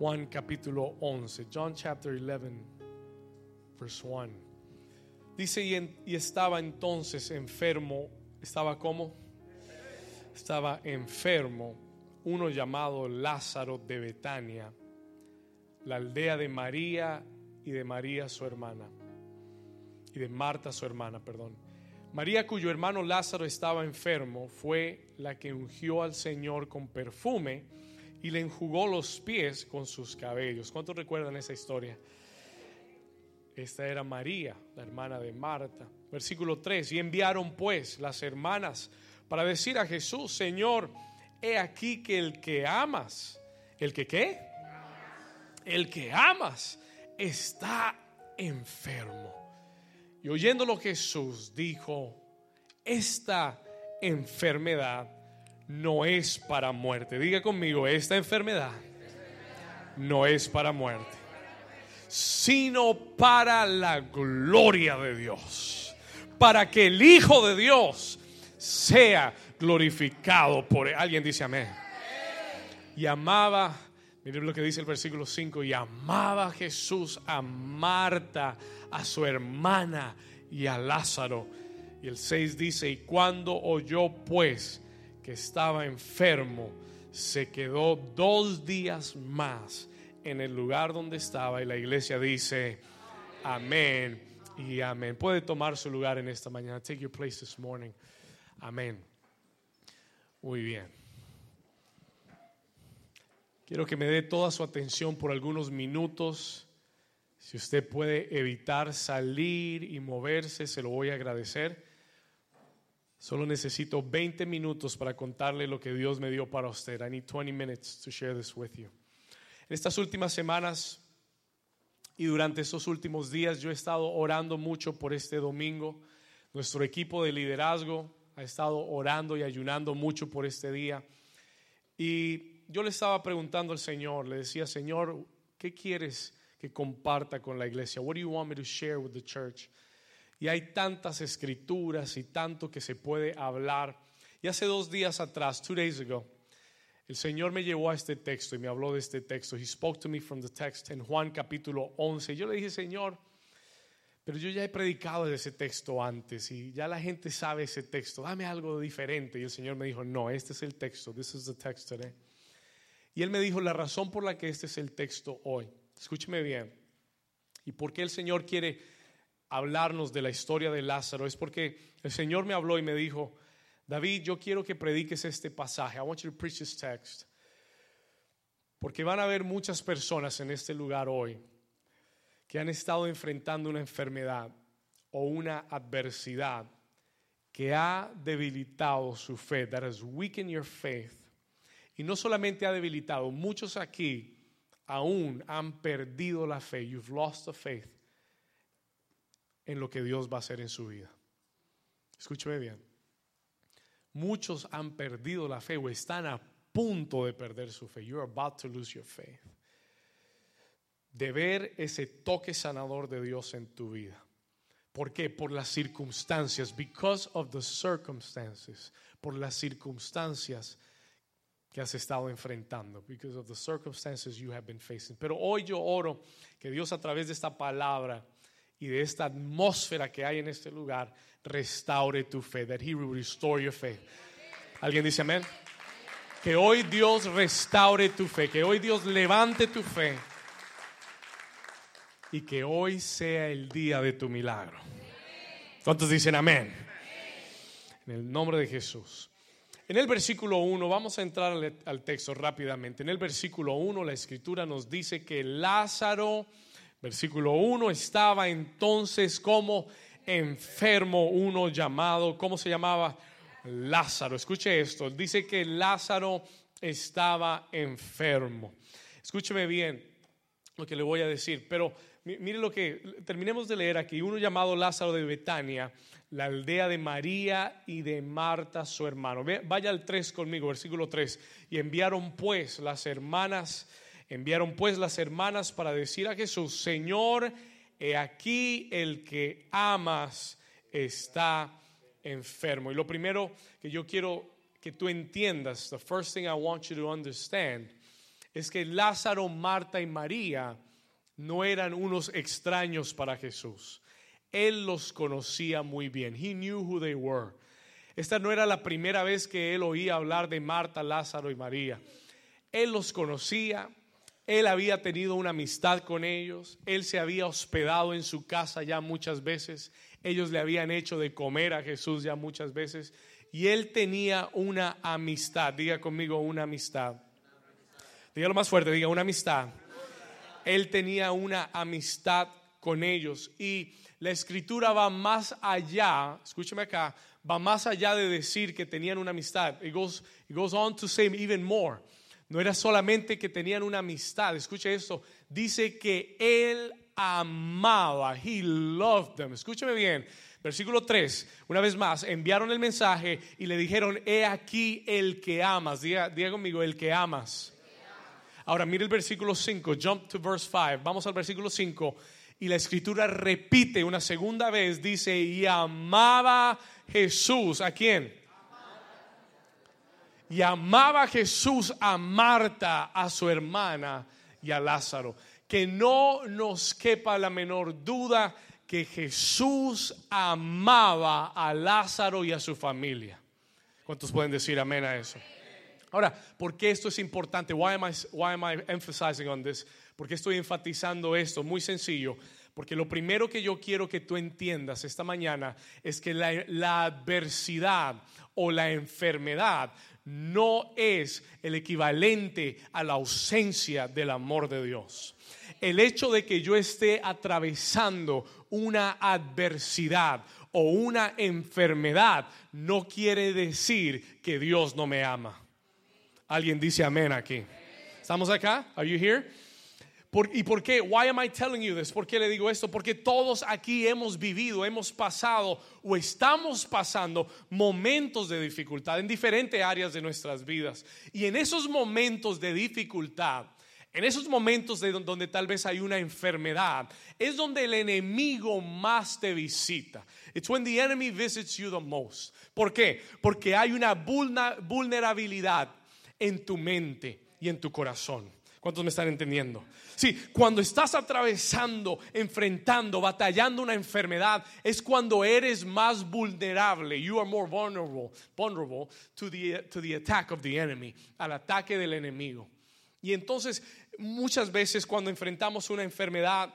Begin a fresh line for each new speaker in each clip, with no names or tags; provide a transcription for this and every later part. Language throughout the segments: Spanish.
Juan capítulo 11. John chapter 11, verse 1. Dice, y, estaba entonces enfermo, estaba como? Estaba enfermo uno llamado Lázaro de Betania, la aldea de María y de María su hermana, y de Marta su hermana, perdón. María cuyo hermano Lázaro estaba enfermo fue la que ungió al Señor con perfume y le enjugó los pies con sus cabellos. ¿Cuántos recuerdan esa historia? Esta era María, la hermana de Marta. Versículo 3. Y enviaron pues las hermanas para decir a Jesús, Señor, he aquí que el que amas, ¿el que qué? El que amas está enfermo. Y oyéndolo Jesús dijo, esta enfermedad no es para muerte. Diga conmigo, esta enfermedad no es para muerte, sino para la gloria de Dios, para que el Hijo de Dios sea glorificado por él. Alguien dice amén. Y amaba, miren lo que dice el versículo 5, y amaba Jesús a Marta, a su hermana y a Lázaro. Y el 6 dice, y cuando oyó pues que estaba enfermo, se quedó dos días más en el lugar donde estaba. Y la iglesia dice, amén y amén. Puede tomar su lugar en esta mañana. Take your place this morning. Amén. Muy bien. Quiero que me dé toda su atención por algunos minutos. Si usted puede evitar salir y moverse, se lo voy a agradecer. Solo necesito 20 minutos para contarle lo que Dios me dio para usted. I need 20 minutes to share this with you. En estas últimas semanas y durante estos últimos días yo he estado orando mucho por este domingo. Nuestro equipo de liderazgo ha estado orando y ayunando mucho por este día. Y yo le estaba preguntando al Señor, le decía, Señor, ¿qué quieres que comparta con la iglesia? What do you me to share with the church? Y hay tantas escrituras y tanto que se puede hablar. Y hace dos días atrás, two days ago, el Señor me llevó a este texto y me habló de este texto. He spoke to me from the text en Juan capítulo 11. Yo le dije, Señor, pero yo ya he predicado de ese texto antes y ya la gente sabe ese texto. Dame algo diferente. Y el Señor me dijo, no, este es el texto. This is the text today. Y Él me dijo, la razón por la que este es el texto hoy. Escúcheme bien. ¿Y por qué el Señor quiere hablarnos de la historia de Lázaro? Es porque el Señor me habló y me dijo, David, yo quiero que prediques este pasaje. I want you to preach this text. Porque van a haber muchas personas en este lugar hoy que han estado enfrentando una enfermedad o una adversidad que ha debilitado su fe, that has weakened your faith. Y no solamente ha debilitado, muchos aquí aún han perdido la fe. You've lost the faith en lo que Dios va a hacer en su vida. Escúcheme bien. Muchos han perdido la fe o están a punto de perder su fe. You're about to lose your faith. De ver ese toque sanador de Dios en tu vida. ¿Por qué? Por las circunstancias. Because of the circumstances. Por las circunstancias que has estado enfrentando. Because of the circumstances you have been facing. Pero hoy yo oro que Dios a través de esta palabra y de esta atmósfera que hay en este lugar restaure tu fe. That He will restore your faith. ¿Alguien dice amén? Que hoy Dios restaure tu fe. Que hoy Dios levante tu fe. Y que hoy sea el día de tu milagro. ¿Cuántos dicen amén? En el nombre de Jesús. En el versículo 1, vamos a entrar al, texto rápidamente. En el versículo 1, la escritura nos dice que Lázaro, versículo 1, estaba entonces como enfermo, uno llamado, ¿cómo se llamaba? Lázaro. Escuche esto, dice que Lázaro estaba enfermo. Escúcheme bien lo que le voy a decir, pero mi- mire lo que, terminemos de leer aquí, uno llamado Lázaro de Betania, la aldea de María y de Marta, su hermano. Vaya al 3 conmigo, versículo 3. Y enviaron pues las hermanas, enviaron pues las hermanas para decir a Jesús, Señor, aquí el que amas está enfermo. Y lo primero que yo quiero que tú entiendas, the first thing I want you to understand, es que Lázaro, Marta y María no eran unos extraños para Jesús. Él los conocía muy bien. He knew who they were. Esta no era la primera vez que él oía hablar de Marta, Lázaro y María. Él los conocía, él había tenido una amistad con ellos, él se había hospedado en su casa ya muchas veces, ellos le habían hecho de comer a Jesús ya muchas veces y él tenía una amistad. Diga conmigo una amistad. Dígalo más fuerte, diga una amistad. Él tenía una amistad con ellos y la escritura va más allá, escúcheme acá, va más allá de decir que tenían una amistad. It it goes on to say even more. No era solamente que tenían una amistad, escuche esto, dice que él amaba, he loved them. Escúcheme bien, versículo 3, una vez más, enviaron el mensaje y le dijeron, he aquí el que amas, diga, diga conmigo, el que amas. Ahora mire el versículo 5, jump to verse 5, vamos al versículo 5 y la escritura repite una segunda vez, dice, y amaba Jesús, ¿a quién? Y amaba Jesús a Marta, a su hermana y a Lázaro. Que no nos quepa la menor duda que Jesús amaba a Lázaro y a su familia. ¿Cuántos pueden decir amén a eso? Ahora, ¿por qué esto es importante? Why am I, why am I emphasizing on this? ¿Por qué estoy enfatizando esto? Muy sencillo. Porque lo primero que yo quiero que tú entiendas esta mañana es que la, la adversidad o la enfermedad no es el equivalente a la ausencia del amor de Dios. El hecho de que yo esté atravesando una adversidad o una enfermedad no quiere decir que Dios no me ama. Alguien dice amén aquí. ¿Estamos acá? Are you here? ¿Y por qué? Why am I telling you this? ¿Por qué le digo esto? Porque todos aquí hemos vivido, hemos pasado o estamos pasando momentos de dificultad en diferentes áreas de nuestras vidas. Y en esos momentos de dificultad, en esos momentos de donde tal vez hay una enfermedad, es donde el enemigo más te visita. It's when the enemy visits you the most. ¿Por qué? Porque hay una vulnerabilidad en tu mente y en tu corazón. ¿Cuántos me están entendiendo? Sí, cuando estás atravesando, enfrentando, batallando una enfermedad, es cuando eres más vulnerable. You are more vulnerable, vulnerable to the, to the attack of the enemy, al ataque del enemigo. Y entonces, muchas veces cuando enfrentamos una enfermedad,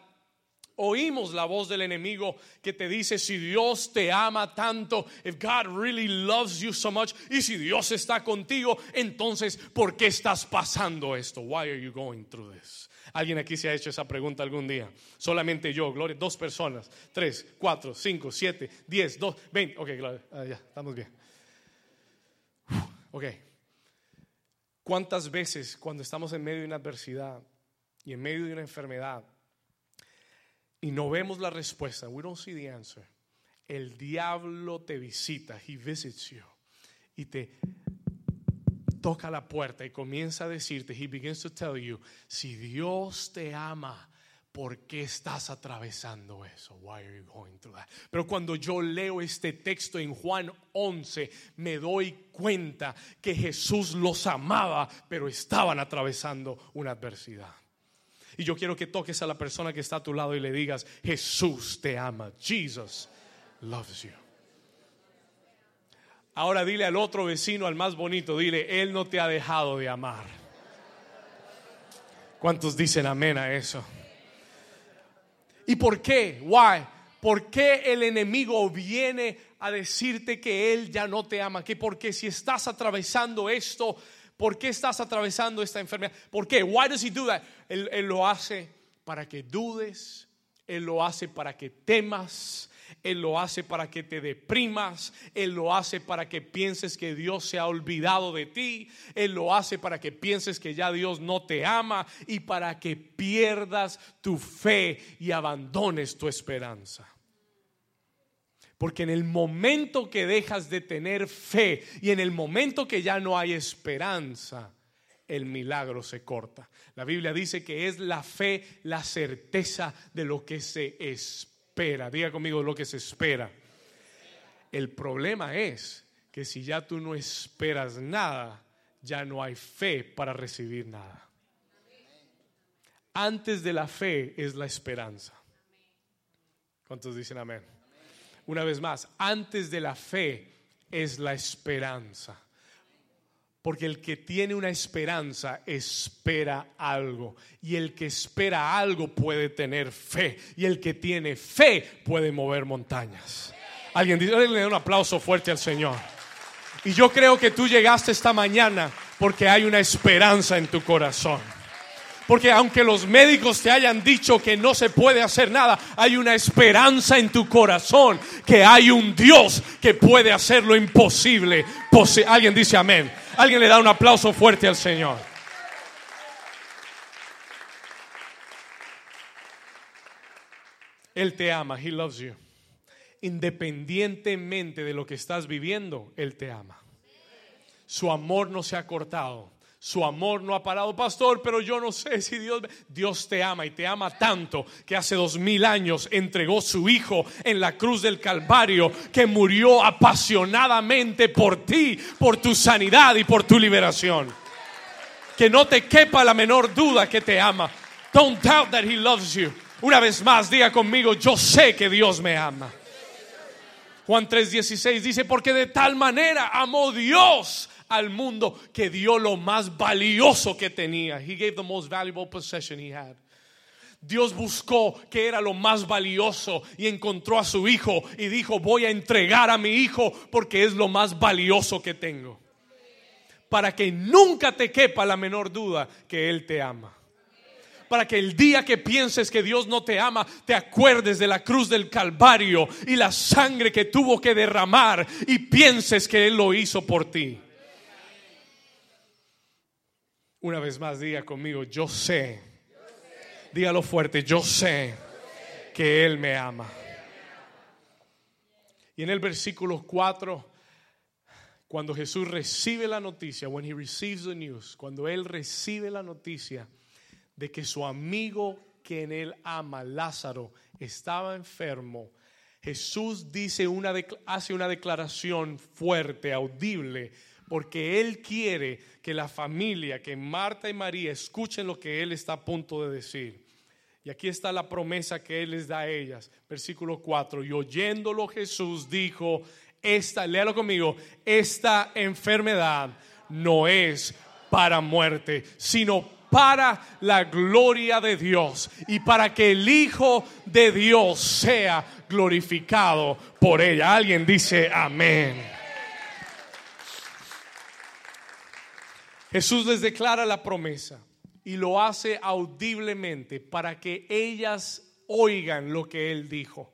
Oímos la voz del enemigo que te dice, si Dios te ama tanto, if God really loves you so much, y si Dios está contigo, entonces, ¿por qué estás pasando esto? Why are you going through this? ¿Alguien aquí se ha hecho esa pregunta algún día? Solamente yo, Gloria, dos personas, tres, cuatro, cinco, siete, diez, dos, veinte. Ok, Gloria, ah, ya, estamos bien. Ok. ¿Cuántas veces cuando estamos en medio de una adversidad y en medio de una enfermedad, y no vemos la respuesta, we don't see the answer, el diablo te visita, he visits you, y te toca la puerta y comienza a decirte, he begins to tell you, si Dios te ama, ¿por qué estás atravesando eso? Why are you going through that? Pero cuando yo leo este texto en Juan 11, me doy cuenta que Jesús los amaba, pero estaban atravesando una adversidad. Y yo quiero que toques a la persona que está a tu lado y le digas, Jesús te ama. Jesus loves you. Ahora dile al otro vecino, al más bonito, dile, Él no te ha dejado de amar. ¿Cuántos dicen amén a eso? ¿Y por qué? Why? ¿Por qué el enemigo viene a decirte que Él ya no te ama? Que porque si estás atravesando esto, ¿Por qué estás atravesando esta enfermedad? ¿Por qué? Why does he do that? Él, él lo hace para que dudes, él lo hace para que temas, él lo hace para que te deprimas, Él lo hace para que pienses que Dios se ha olvidado de ti, Él lo hace para que pienses que ya Dios no te ama y para que pierdas tu fe y abandones tu esperanza. Porque en el momento que dejas de tener fe y en el momento que ya no hay esperanza, el milagro se corta. La Biblia dice que es la fe la certeza de lo que se espera. Diga conmigo lo que se espera. El problema es que si ya tú no esperas nada, ya no hay fe para recibir nada. antes de la fe es la esperanza. ¿Cuántos dicen amén? Una vez más, antes de la fe es la esperanza. Porque el que tiene una esperanza espera algo. Y el que espera algo puede tener fe. Y el que tiene fe puede mover montañas. Alguien le da un aplauso fuerte al Señor. Y yo creo que tú llegaste esta mañana porque hay una esperanza en tu corazón. Porque aunque los médicos te hayan dicho que no se puede hacer nada, hay una esperanza en tu corazón que hay un Dios que puede hacer lo imposible. Alguien dice amén. Alguien le da un aplauso fuerte al Señor. Él te ama, He loves you. Independientemente de lo que estás viviendo, Él te ama. Su amor no se ha cortado. Su amor no ha parado, pastor, pero yo no sé si Dios, Dios te ama y te ama tanto que hace dos mil años entregó su Hijo en la cruz del Calvario, que murió apasionadamente por ti, por tu sanidad y por tu liberación. Que no te quepa la menor duda que te ama. Don't doubt that He loves you. Una vez más, diga conmigo, yo sé que Dios me ama. Juan 3:16 dice, porque de tal manera amó Dios al mundo que dio lo más valioso que tenía. He gave the most valuable possession he had. Dios buscó que era lo más valioso y encontró a su hijo y dijo, voy a entregar a mi hijo porque es lo más valioso que tengo. Para que nunca te quepa la menor duda que Él te ama. Para que el día que pienses que Dios no te ama, te acuerdes de la cruz del Calvario y la sangre que tuvo que derramar y pienses que Él lo hizo por ti. Una vez más, diga conmigo, yo sé. Dígalo fuerte, yo sé que Él me ama. Y en el versículo 4, cuando Jesús recibe la noticia, when he receives the news, cuando Él recibe la noticia de que su amigo que en Él ama, Lázaro, estaba enfermo, Jesús dice una, hace una declaración fuerte, audible, porque Él quiere que la familia, que Marta y María escuchen lo que Él está a punto de decir. Y aquí está la promesa que Él les da a ellas. Versículo 4. Y oyéndolo Jesús dijo, esta, léalo conmigo, esta enfermedad no es para muerte, sino para la gloria de Dios y para que el Hijo de Dios sea glorificado por ella. Alguien dice amén. Jesús les declara la promesa y lo hace audiblemente para que ellas oigan lo que Él dijo,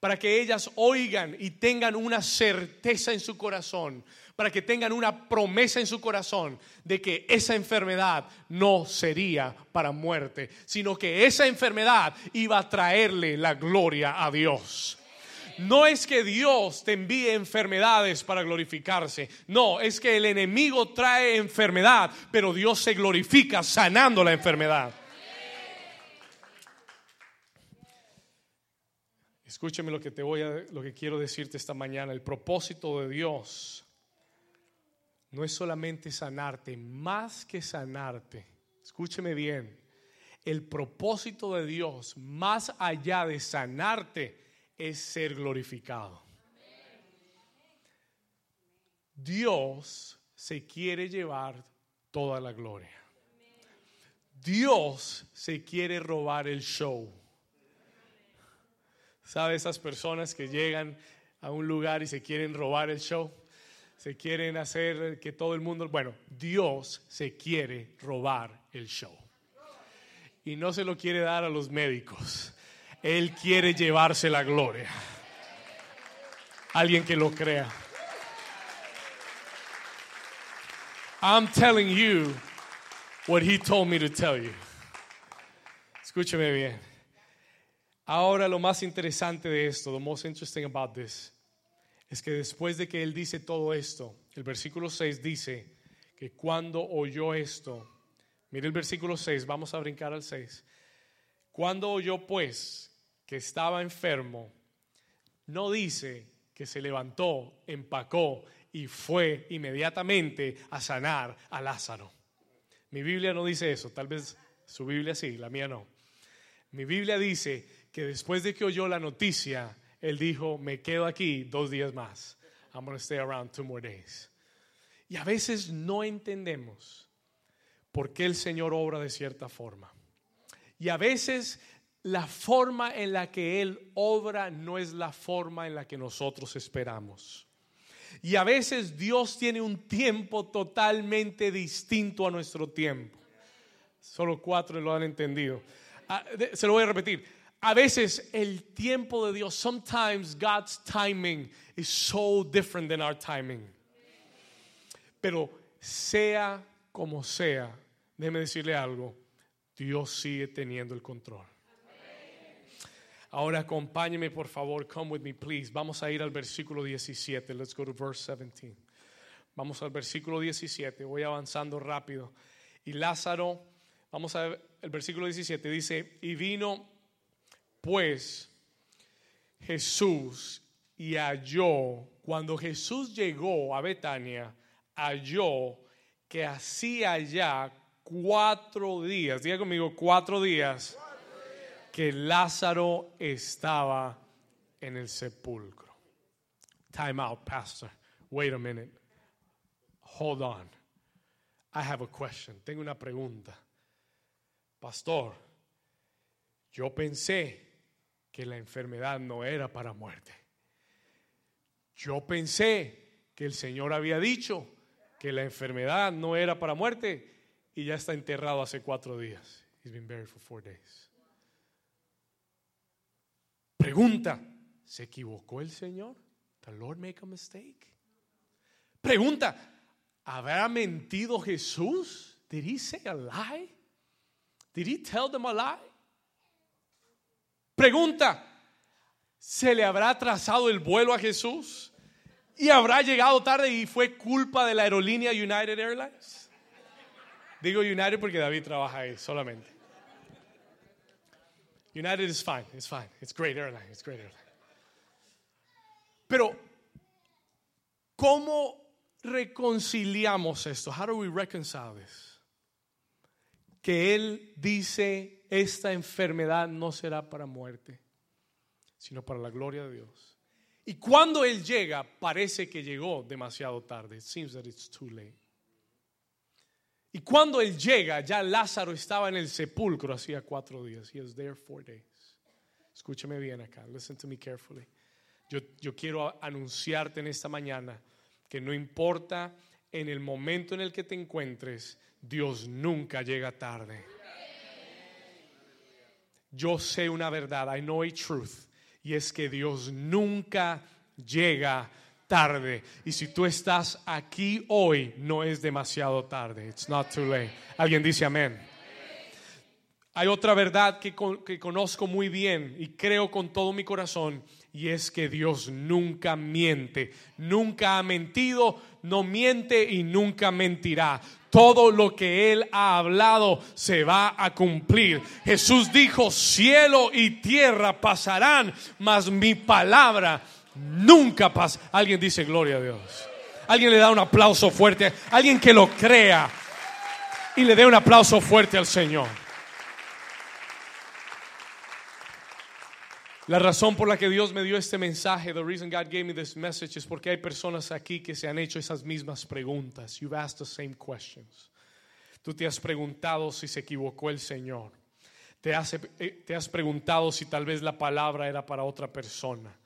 para que ellas oigan y tengan una certeza en su corazón, para que tengan una promesa en su corazón de que esa enfermedad no sería para muerte, sino que esa enfermedad iba a traerle la gloria a Dios. No es que Dios te envíe enfermedades para glorificarse. No, es que el enemigo trae enfermedad, pero Dios se glorifica sanando la enfermedad. Escúcheme lo que te voy a lo que quiero decirte esta mañana, el propósito de Dios no es solamente sanarte, más que sanarte. Escúcheme bien. El propósito de Dios, más allá de sanarte, es ser glorificado. Dios se quiere llevar toda la gloria. Dios se quiere robar el show. ¿Sabe esas personas que llegan a un lugar y se quieren robar el show? Se quieren hacer que todo el mundo... Bueno, Dios se quiere robar el show. Y no se lo quiere dar a los médicos. Él quiere llevarse la gloria. Alguien que lo crea. I'm telling you what he told me to tell you. Escúcheme bien. Ahora lo más interesante de esto, the most interesting about this, es que después de que él dice todo esto, el versículo 6 dice que cuando oyó esto, mire el versículo 6, vamos a brincar al 6. Cuando oyó pues que estaba enfermo, no dice que se levantó, empacó y fue inmediatamente a sanar a Lázaro. Mi Biblia no dice eso, tal vez Su Biblia sí, la mía no. Mi Biblia dice que después de que oyó la noticia, él dijo, me quedo aquí dos días más. I'm going to stay around two more days. Y a veces no entendemos por qué el Señor obra de cierta forma. Y a veces la forma en la que Él obra no es la forma en la que nosotros esperamos. Y a veces Dios tiene un tiempo totalmente distinto a nuestro tiempo. Solo cuatro lo han entendido. Ah, se lo voy a repetir. A veces el tiempo de Dios, sometimes God's timing is so different than our timing. Pero sea como sea, déjeme decirle algo, Dios sigue teniendo el control. Ahora acompáñeme por favor, come with me please. Vamos a ir al versículo 17. Let's go to verse 17. Vamos al versículo 17. Voy avanzando rápido. Y Lázaro, vamos a ver el versículo 17 dice, "Y vino pues Jesús y halló cuando Jesús llegó a Betania, halló que hacía ya cuatro días, diga conmigo, cuatro días que Lázaro estaba en el sepulcro. Time out, Pastor. Wait a minute. Hold on. I have a question. Tengo una pregunta. Pastor, yo pensé que la enfermedad no era para muerte. Yo pensé que el Señor había dicho que la enfermedad no era para muerte y ya está enterrado hace cuatro días. He's been buried for four days. Pregunta, ¿se equivocó el Señor? ¿The Lord make a mistake? Pregunta, ¿habrá mentido Jesús? Did he say a lie? Did he tell them a lie? Pregunta, ¿se le habrá atrasado el vuelo a Jesús? ¿Y habrá llegado tarde y fue culpa de la aerolínea United Airlines? Digo United porque David trabaja ahí solamente. United is fine, it's fine. It's great airline, it's great airline. Pero, ¿cómo reconciliamos esto? How do we reconcile this? Que Él dice, esta enfermedad no será para muerte, sino para la gloria de Dios. Y cuando Él llega, parece que llegó demasiado tarde. It seems that it's too late. Y cuando él llega, ya Lázaro estaba en el sepulcro hacía cuatro días. He was there four days. Escúchame bien acá. Listen to me carefully. Yo, yo quiero anunciarte en esta mañana que no importa en el momento en el que te encuentres, Dios nunca llega tarde. Yo sé una verdad, I know a truth, y es que Dios nunca llega tarde. Y si tú estás aquí hoy, no es demasiado tarde. It's not too late. Alguien dice amén. Hay otra verdad que, que conozco muy bien y creo con todo mi corazón y es que Dios nunca miente, nunca ha mentido, no miente y nunca mentirá. Todo lo que Él ha hablado se va a cumplir. Jesús dijo, cielo y tierra pasarán, mas mi palabra nunca pasa. Alguien dice gloria a Dios. Alguien le da un aplauso fuerte. Alguien que lo crea y le dé un aplauso fuerte al Señor. La razón por la que Dios me dio este mensaje, the reason God gave me this message, es porque hay personas aquí que se han hecho esas mismas preguntas. You've asked the same questions. Tú te has preguntado si se equivocó el Señor. Te has, eh, te has preguntado si tal vez la palabra era para otra persona.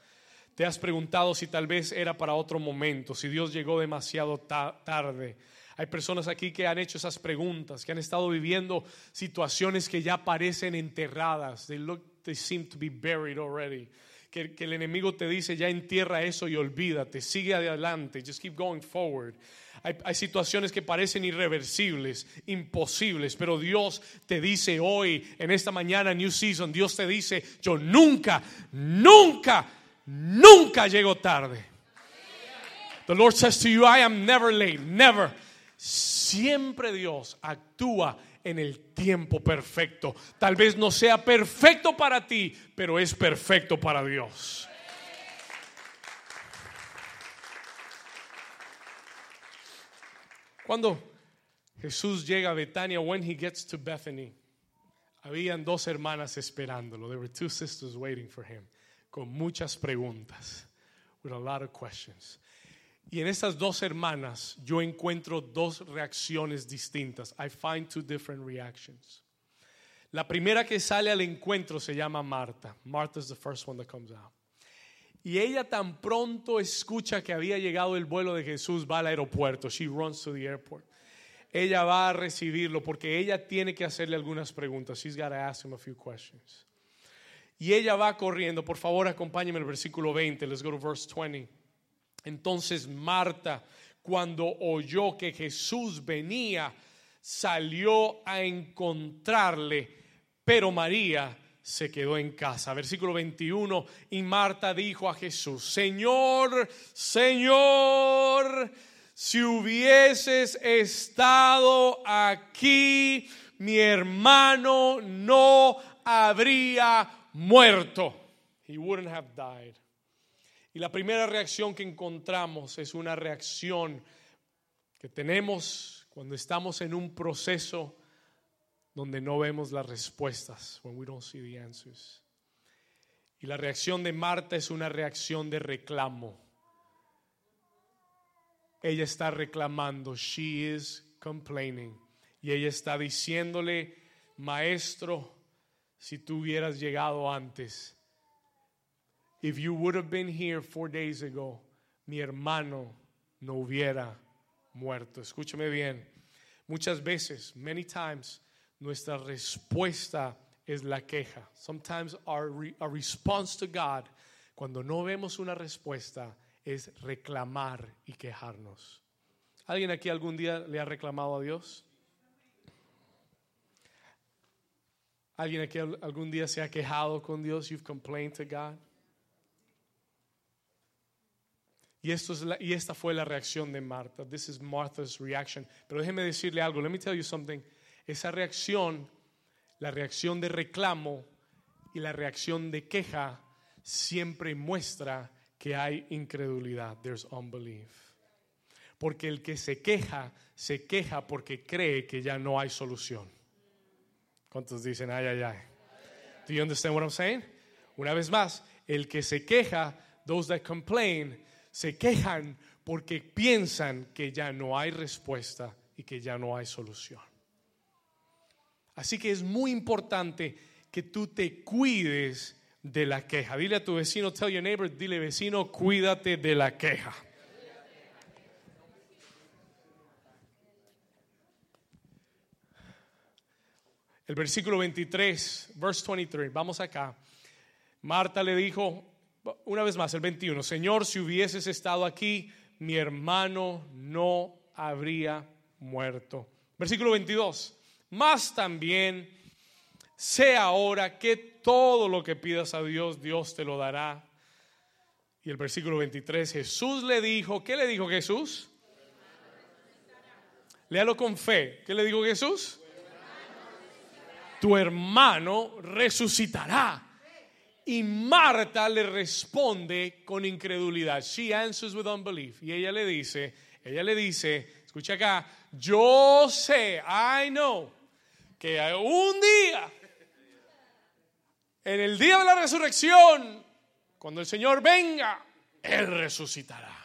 Te has preguntado si tal vez era para otro momento, si Dios llegó demasiado tarde. Hay personas aquí que han hecho esas preguntas, que han estado viviendo situaciones que ya parecen enterradas. They look, they seem to be buried already. Que, el enemigo te dice, ya entierra eso y olvídate, sigue adelante, just keep going forward. Hay, situaciones que parecen irreversibles, imposibles, pero Dios te dice hoy, en esta mañana, New Season, Dios te dice, yo nunca, nunca nunca llego tarde. The Lord says to you, I am never late, never. Siempre Dios actúa en el tiempo perfecto. Tal vez no sea perfecto para ti, pero es perfecto para Dios. Cuando Jesús llega a Betania, when he gets to Bethany, Habían dos hermanas esperándolo. There were two sisters waiting for him. Con muchas preguntas. With a lot of questions. Y en estas dos hermanas yo encuentro dos reacciones distintas. I find two different reactions. La primera que sale al encuentro se llama Marta. Martha is the first one that comes out. Y ella tan pronto escucha que había llegado el vuelo de Jesús, va al aeropuerto. She runs to the airport. Ella va a recibirlo porque ella tiene que hacerle algunas preguntas. She's got to ask him a few questions. Y ella va corriendo. Por favor, acompáñeme al versículo 20. Let's go to verse 20. Entonces Marta, cuando oyó que Jesús venía, salió a encontrarle, pero María se quedó en casa. Versículo 21, y Marta dijo a Jesús, Señor, Señor, si hubieses estado aquí, mi hermano no habría muerto. He wouldn't have died. Y la primera reacción que encontramos es una reacción que tenemos cuando estamos en un proceso donde no vemos las respuestas, when we don't see the answers. Y la reacción de Marta es una reacción de reclamo. Ella está reclamando, she is complaining. Y ella está diciéndole, maestro, si tú hubieras llegado antes, If you would have been here four days ago, mi hermano no hubiera muerto. Escúchame bien. Muchas veces, many times, nuestra respuesta es la queja. Sometimes our, re, our response to God, cuando no vemos una respuesta, es reclamar y quejarnos. ¿Alguien aquí algún día le ha reclamado a Dios? ¿Alguien aquí algún día se ha quejado con Dios? You've complained to God. Y, esto y esta fue la reacción de Marta. This is Martha's reaction. Pero déjeme decirle algo. Let me tell you something. Esa reacción, la reacción de reclamo y la reacción de queja siempre muestra que hay incredulidad. There's unbelief. Porque el que se queja, se queja porque cree que ya no hay solución. ¿Cuántos dicen ay, ay, ay? Do you understand what I'm saying? Una vez más, el que se queja, those that complain, se quejan porque piensan que ya no hay respuesta y que ya no hay solución. Así que es muy importante que tú te cuides de la queja. Dile a tu vecino, tell your neighbor, dile vecino, cuídate de la queja. El versículo 23, verse 23, vamos acá. Marta le dijo, una vez más, el 21. Señor, si hubieses estado aquí, mi hermano no habría muerto. Versículo 22. Más también sé ahora que todo lo que pidas a Dios, Dios te lo dará. Y el versículo 23, Jesús le dijo, ¿qué le dijo Jesús? Léalo con fe. ¿Qué le dijo Jesús? Tu hermano resucitará. Y Marta le responde con incredulidad. She answers with unbelief. Y ella le dice, ella le dice, escucha acá, yo sé, I know, que un día, en el día de la resurrección, cuando el Señor venga, Él resucitará.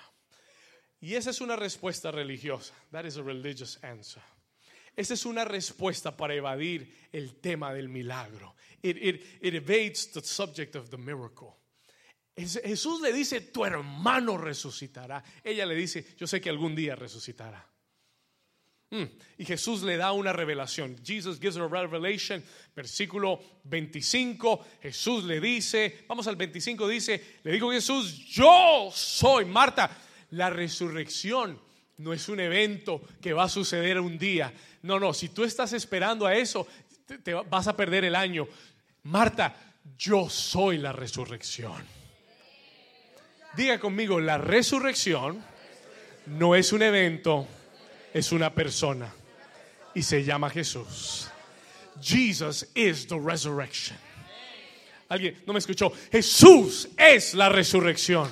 Y esa es una respuesta religiosa. That is a religious answer. Esa es una respuesta para evadir el tema del milagro. It, evades the subject of the miracle. Jesús le dice, tu hermano resucitará. Ella le dice, yo sé que algún día resucitará. Mm. Y Jesús le da una revelación. Jesus gives a revelation. Versículo 25. Jesús le dice, vamos al 25, dice, le dijo Jesús, yo soy Marta. La resurrección no es un evento que va a suceder un día. No, no, si tú estás esperando a eso, te, vas a perder el año. Marta, yo soy la resurrección. Diga conmigo, la resurrección no es un evento, es una persona. Y se llama Jesús. Jesus is the resurrection. Alguien no me escuchó. Jesús es la resurrección.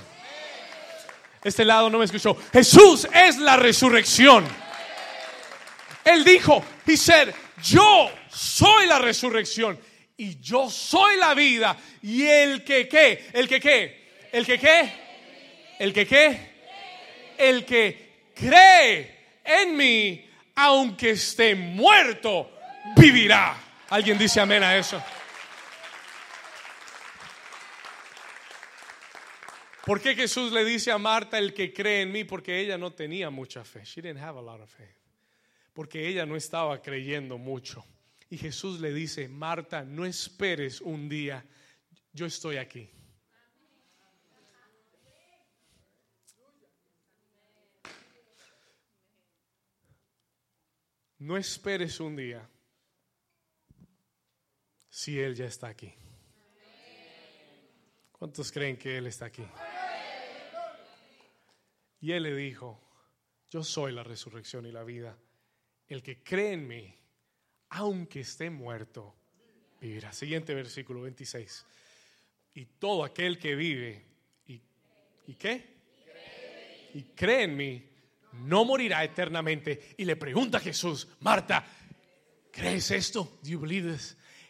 Este lado no me escuchó. Jesús es la resurrección. Él dijo, he said, yo soy la resurrección y yo soy la vida. Y el que qué, el que qué, el que qué, el que qué, el que cree en mí, aunque esté muerto, vivirá. ¿Alguien dice amén a eso? ¿Por qué Jesús le dice a Marta el que cree en mí? Porque ella no tenía mucha fe. She didn't have a lot of faith. Porque ella no estaba creyendo mucho. Y Jesús le dice, Marta, no esperes un día, yo estoy aquí. No esperes un día si Él ya está aquí. ¿Cuántos creen que Él está aquí? Y él le dijo, yo soy la resurrección y la vida. El que cree en mí, aunque esté muerto, vivirá. Siguiente versículo 26. Y todo aquel que vive, ¿y, ¿y qué? Y cree en mí, no morirá eternamente. Y le pregunta a Jesús, Marta, ¿crees esto? Do you?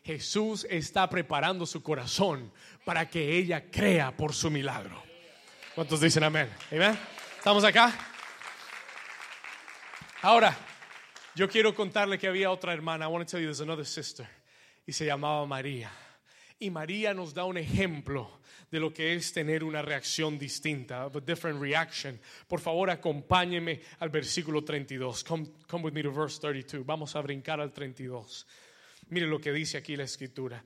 Jesús está preparando su corazón para que ella crea por su milagro. ¿Cuántos dicen amén? Amén. ¿Estamos acá? Ahora, yo quiero contarle que había otra hermana. I want to tell you there's another sister. Y se llamaba María. Y María nos da un ejemplo de lo que es tener una reacción distinta, a different reaction. Por favor, acompáñeme al versículo 32. Come, come with me to verse 32. Vamos a brincar al 32. Mire lo que dice aquí la escritura.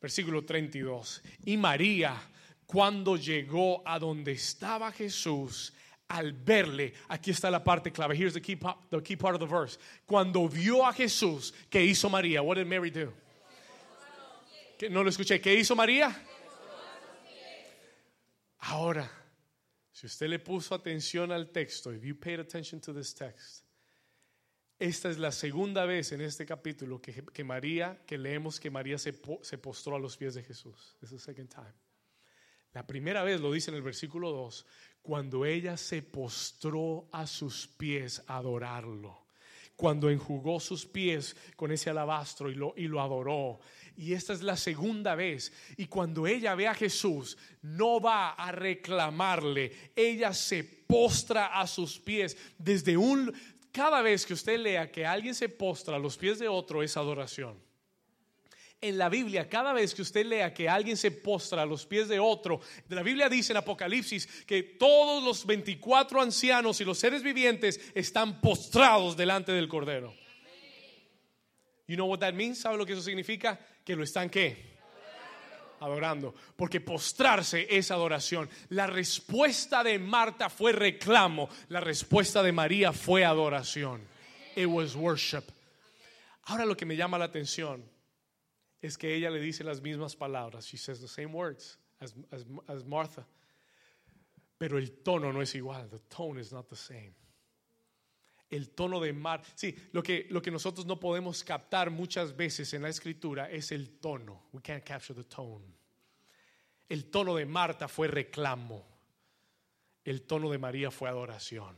Versículo 32. Y María, cuando llegó a donde estaba Jesús, al verle, aquí está la parte clave. Here's the key, the key part of the verse. Cuando vio a Jesús, ¿qué hizo María? What did Mary do? No lo escuché. ¿Qué hizo María? Ahora, si usted le puso atención al texto, if you paid attention to this text, esta es la segunda vez en este capítulo que, que María, que leemos que María se, se postró a los pies de Jesús. Is the second time. La primera vez lo dice en el versículo 2, cuando ella se postró a sus pies a adorarlo. Cuando enjugó sus pies con ese alabastro y lo, y lo adoró. Y esta es la segunda vez. Y cuando ella ve a Jesús, no va a reclamarle. Ella se postra a sus pies. Desde un... Cada vez que usted lea que alguien se postra a los pies de otro es adoración en la Biblia, cada vez que usted lea que alguien se postra a los pies de otro, la Biblia dice en Apocalipsis que todos los 24 ancianos y los seres vivientes están postrados delante del Cordero. You know what that means? ¿Sabe lo que eso significa? Que lo están qué? Adorando. Porque postrarse es adoración. La respuesta de Marta fue reclamo. La respuesta de María fue adoración. It was worship. Ahora lo que me llama la atención es que ella le dice las mismas palabras. She says the same words as, as, Martha. Pero el tono no es igual. The tone is not the same. El tono de Marta. Sí, lo que, lo que nosotros no podemos captar muchas veces en la escritura es el tono. We can't capture the tone. El tono de Marta fue reclamo. El tono de María fue adoración.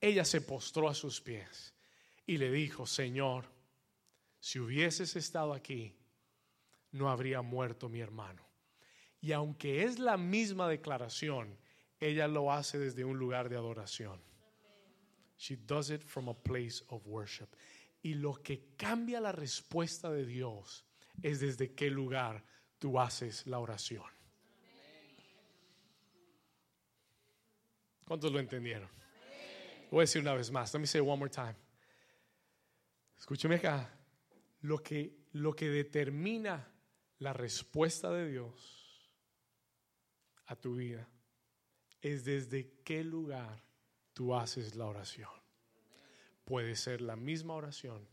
Ella se postró a sus pies y le dijo, Señor, si hubieses estado aquí, no habría muerto mi hermano. Y aunque es la misma declaración, ella lo hace desde un lugar de adoración. She does it from a place of worship. Y lo que cambia la respuesta de Dios es desde qué lugar tú haces la oración. ¿Cuántos lo entendieron? Voy a decir una vez más. Let me say one more time. Escúcheme acá lo que, lo que determina la respuesta de Dios a tu vida es desde qué lugar tú haces la oración. Puede ser la misma oración,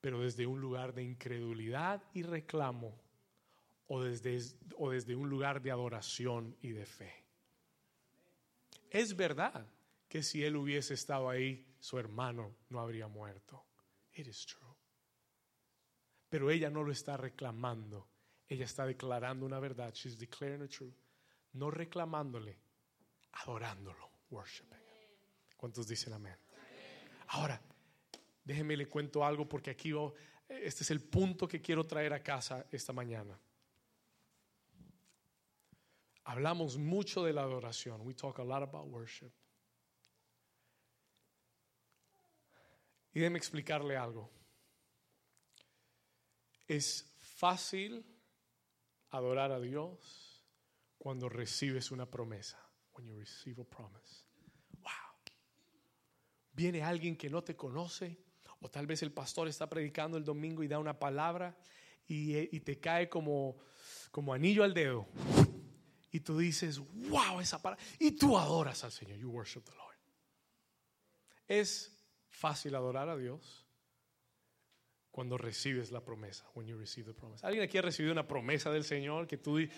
pero desde un lugar de incredulidad y reclamo o desde, o desde un lugar de adoración y de fe. Es verdad que si él hubiese estado ahí, su hermano no habría muerto. It is true. Pero ella no lo está reclamando. Ella está declarando una verdad. She's declaring the truth. No reclamándole, adorándolo, worshiping. ¿Cuántos dicen amén? Ahora, déjenme le cuento algo porque aquí Este es el punto que quiero traer a casa esta mañana. Hablamos mucho de la adoración. We talk a lot about worship. Y déjeme explicarle algo. Es fácil adorar a Dios cuando recibes una promesa. When you receive a promise. Wow. Viene alguien que no te conoce, o tal vez el pastor está predicando el domingo y da una palabra y, y te cae como, como anillo al dedo y tú dices, wow, esa palabra. Y tú adoras al Señor. You worship the Lord. Es fácil adorar a Dios cuando recibes la promesa. ¿Alguien aquí ha recibido una promesa del Señor que tú y,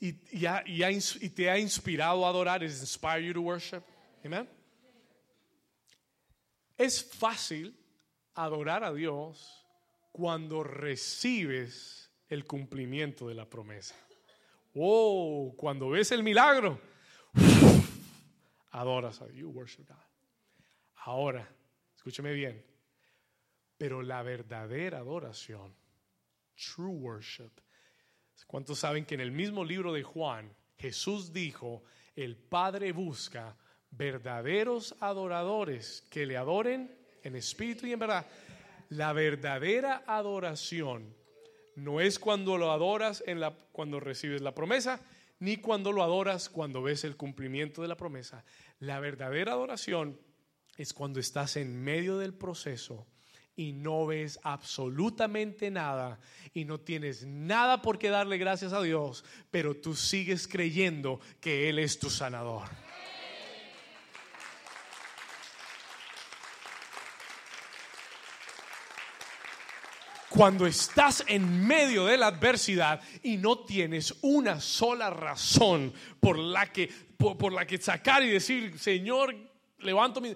y, y, te ha inspirado a adorar? Is inspire you to worship? Amen. Es fácil adorar a Dios cuando recibes el cumplimiento de la promesa. Oh, cuando ves el milagro, adoras a Dios, you worship God. Ahora, escúcheme bien, pero la verdadera adoración, true worship, ¿cuántos saben que en el mismo libro de Juan, Jesús dijo, el Padre busca verdaderos adoradores que le adoren en espíritu y en verdad? La verdadera adoración no es cuando lo adoras cuando recibes la promesa, ni cuando lo adoras cuando ves el cumplimiento de la promesa. La verdadera adoración es cuando estás en medio del proceso y no ves absolutamente nada y no tienes nada por qué darle gracias a Dios, pero tú sigues creyendo que Él es tu sanador. cuando estás en medio de la adversidad y no tienes una sola razón por la que, por, la que sacar y decir, Señor, levanto mi...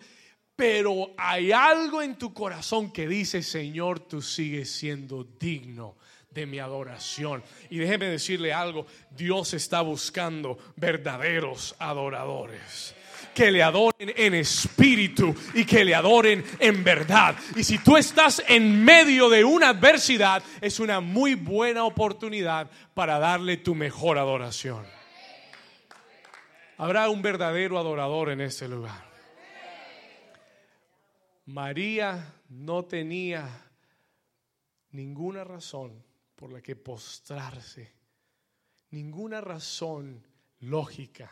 Pero hay algo en tu corazón que dice, Señor, tú sigues siendo digno de mi adoración. Y déjeme decirle algo, Dios está buscando verdaderos adoradores que le adoren en espíritu y que le adoren en verdad. Y si tú estás en medio de una adversidad, es una muy buena oportunidad para darle tu mejor adoración. Habrá un verdadero adorador en este lugar. María no tenía ninguna razón por la que postrarse, ninguna razón lógica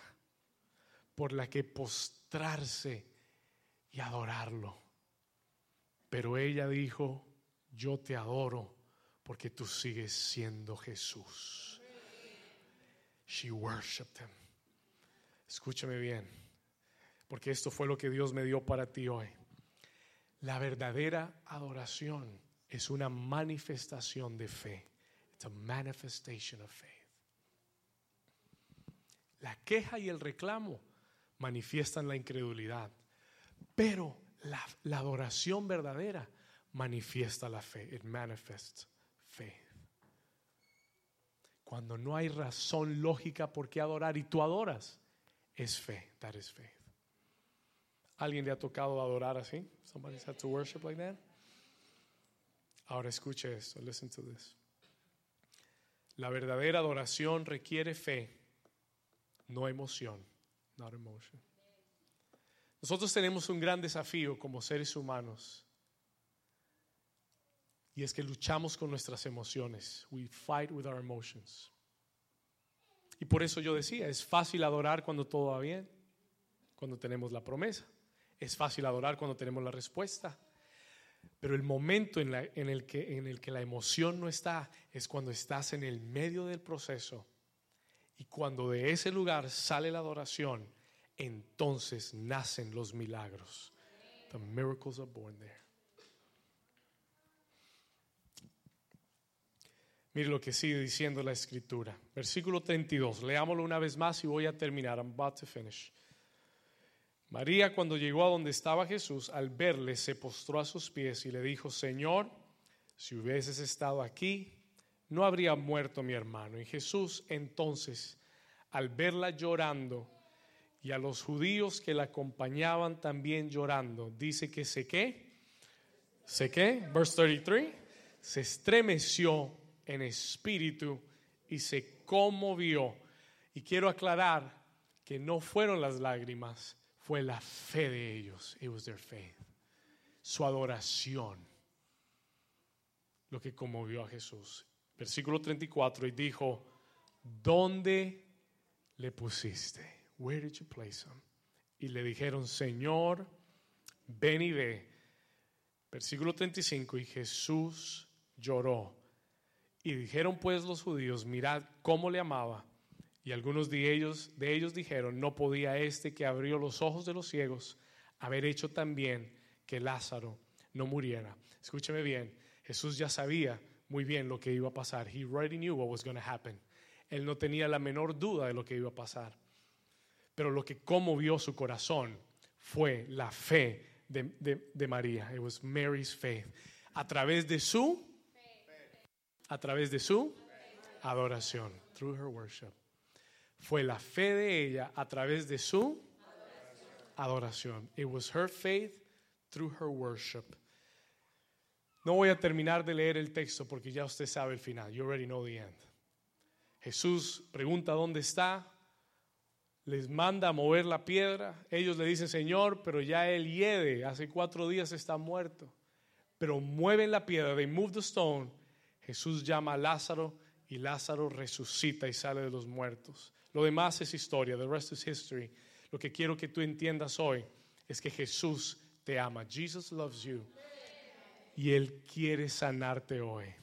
por la que postrarse y adorarlo. Pero ella dijo, yo te adoro porque tú sigues siendo Jesús. She worshiped him. Escúchame bien, porque esto fue lo que Dios me dio para ti hoy. La verdadera adoración es una manifestación de fe. It's a manifestation of faith. La queja y el reclamo manifiestan la incredulidad, pero la, adoración verdadera manifiesta la fe. It manifests faith. Cuando no hay razón lógica por qué adorar y tú adoras, es fe. That is faith. ¿Alguien le ha tocado adorar así? Somebody's had to worship like that? Ahora escuche esto. Listen to this. La verdadera adoración requiere fe, no emoción. Nosotros tenemos un gran desafío como seres humanos. Y es que luchamos con nuestras emociones. We fight with our emotions. Y por eso yo decía, es fácil adorar cuando todo va bien, cuando tenemos la promesa. Es fácil adorar cuando tenemos la respuesta. Pero el momento en, en, el que, en el que la emoción no está es cuando estás en el medio del proceso y cuando de ese lugar sale la adoración, entonces nacen los milagros. The miracles are born there. Mire lo que sigue diciendo la escritura. Versículo 32. Leámoslo una vez más y voy a terminar. I'm about to finish. María cuando llegó a donde estaba Jesús, al verle, se postró a sus pies y le dijo, Señor, si hubieses estado aquí, no habría muerto mi hermano. Y Jesús entonces, al verla llorando y a los judíos que la acompañaban también llorando, dice que se qué, se qué, verse 33, se estremeció en espíritu y se conmovió. Y quiero aclarar que no fueron las lágrimas, fue la fe de ellos. It was their faith. Su adoración. Lo que conmovió a Jesús. Versículo 34 y dijo, ¿dónde le pusiste? Where did you place him? Y le dijeron, Señor, ven y ve. Versículo 35, y Jesús lloró. Y dijeron pues los judíos, mirad cómo le amaba. Y algunos de ellos, de ellos dijeron, no podía este que abrió los ojos de los ciegos haber hecho también que Lázaro no muriera. Escúcheme bien, Jesús ya sabía muy bien lo que iba a pasar. He already knew what was going to happen. Él no tenía la menor duda de lo que iba a pasar. Pero lo que conmovió su corazón fue la fe de, María. It was Mary's faith. A través de su, a través de su adoración. Through her worship. Fue la fe de ella a través de su adoración. It was her faith through her worship. No voy a terminar de leer el texto porque ya usted sabe el final. You already know the end. Jesús pregunta dónde está, les manda a mover la piedra. Ellos le dicen, Señor, pero ya él hiede, hace cuatro días está muerto. Pero mueven la piedra, they move the stone. Jesús llama a Lázaro y Lázaro resucita y sale de los muertos. Lo demás es historia, the rest is history. Lo que quiero que tú entiendas hoy es que Jesús te ama. Jesus loves you. Y Él quiere sanarte hoy.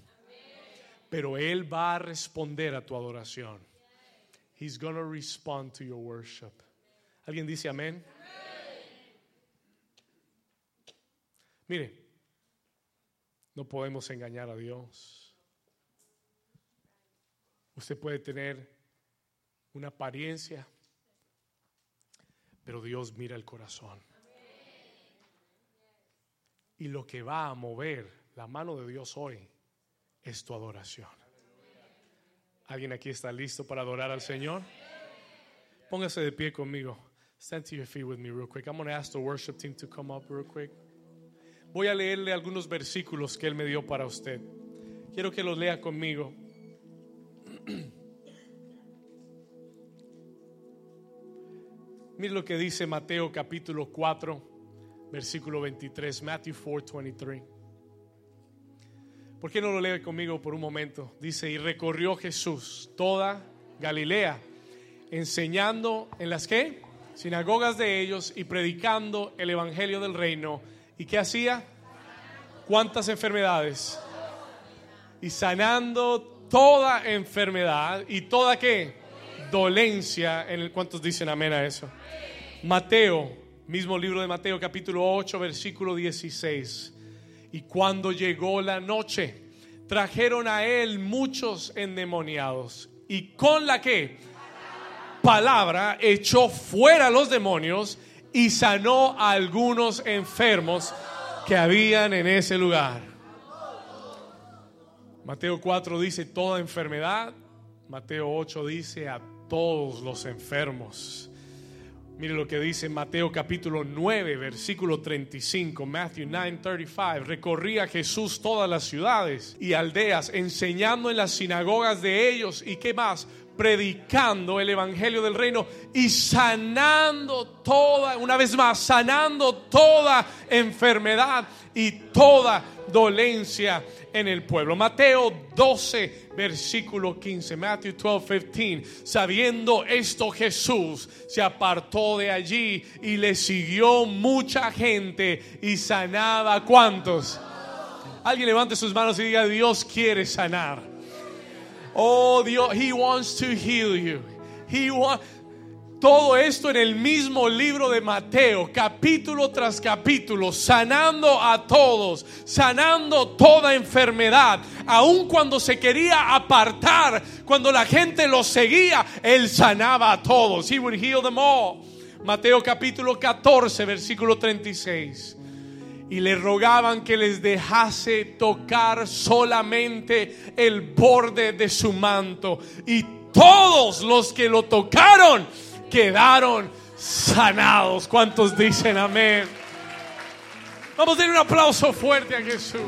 Pero Él va a responder a tu adoración. He's going to respond to your worship. ¿Alguien dice amén? Mire, no podemos engañar a Dios. Usted puede tener una apariencia, pero Dios mira el corazón. Y lo que va a mover la mano de Dios hoy es tu adoración. ¿Alguien aquí está listo para adorar al Señor? Póngase de pie conmigo. Stand to your feet with me real quick. I'm going to ask the worship team to come up real quick. Voy a leerle algunos versículos que Él me dio para usted. Quiero que los lea conmigo. Mire lo que dice Mateo capítulo 4, versículo 23, Matthew 4, 23. ¿Por qué no lo lee conmigo por un momento? Dice, y recorrió Jesús toda Galilea, enseñando en las que? Sinagogas de ellos y predicando el Evangelio del reino. ¿Y qué hacía? ¿Cuántas enfermedades? Y sanando toda enfermedad y toda qué? Dolencia. En el, ¿Cuántos dicen amén a eso? Mateo, mismo libro de Mateo, capítulo 8, versículo 16. Y cuando llegó la noche, trajeron a él muchos endemoniados. Y con la que palabra echó fuera los demonios y sanó a algunos enfermos que habían en ese lugar. Mateo 4 dice toda enfermedad. Mateo 8 dice a todos los enfermos. Mire lo que dice Mateo capítulo 9, versículo 35, Matthew 9, 35. Recorría Jesús todas las ciudades y aldeas, enseñando en las sinagogas de ellos y qué más, predicando el evangelio del reino y sanando toda, una vez más, sanando toda enfermedad y toda dolencia en el pueblo. Mateo 12, versículo 15. Matthew 12, 15. Sabiendo esto, Jesús se apartó de allí y le siguió mucha gente y sanaba. ¿Cuántos? Alguien levante sus manos y diga: Dios quiere sanar. Oh, Dios, He wants to heal you. He wants. Todo esto en el mismo libro de Mateo, capítulo tras capítulo, sanando a todos, sanando toda enfermedad. Aun cuando se quería apartar, cuando la gente lo seguía, él sanaba a todos. He would heal them all. Mateo capítulo 14, versículo 36 y le rogaban que les dejase tocar solamente el borde de su manto. Y todos los que lo tocaron quedaron sanados. ¿Cuántos dicen amén? Vamos a dar un aplauso fuerte a Jesús.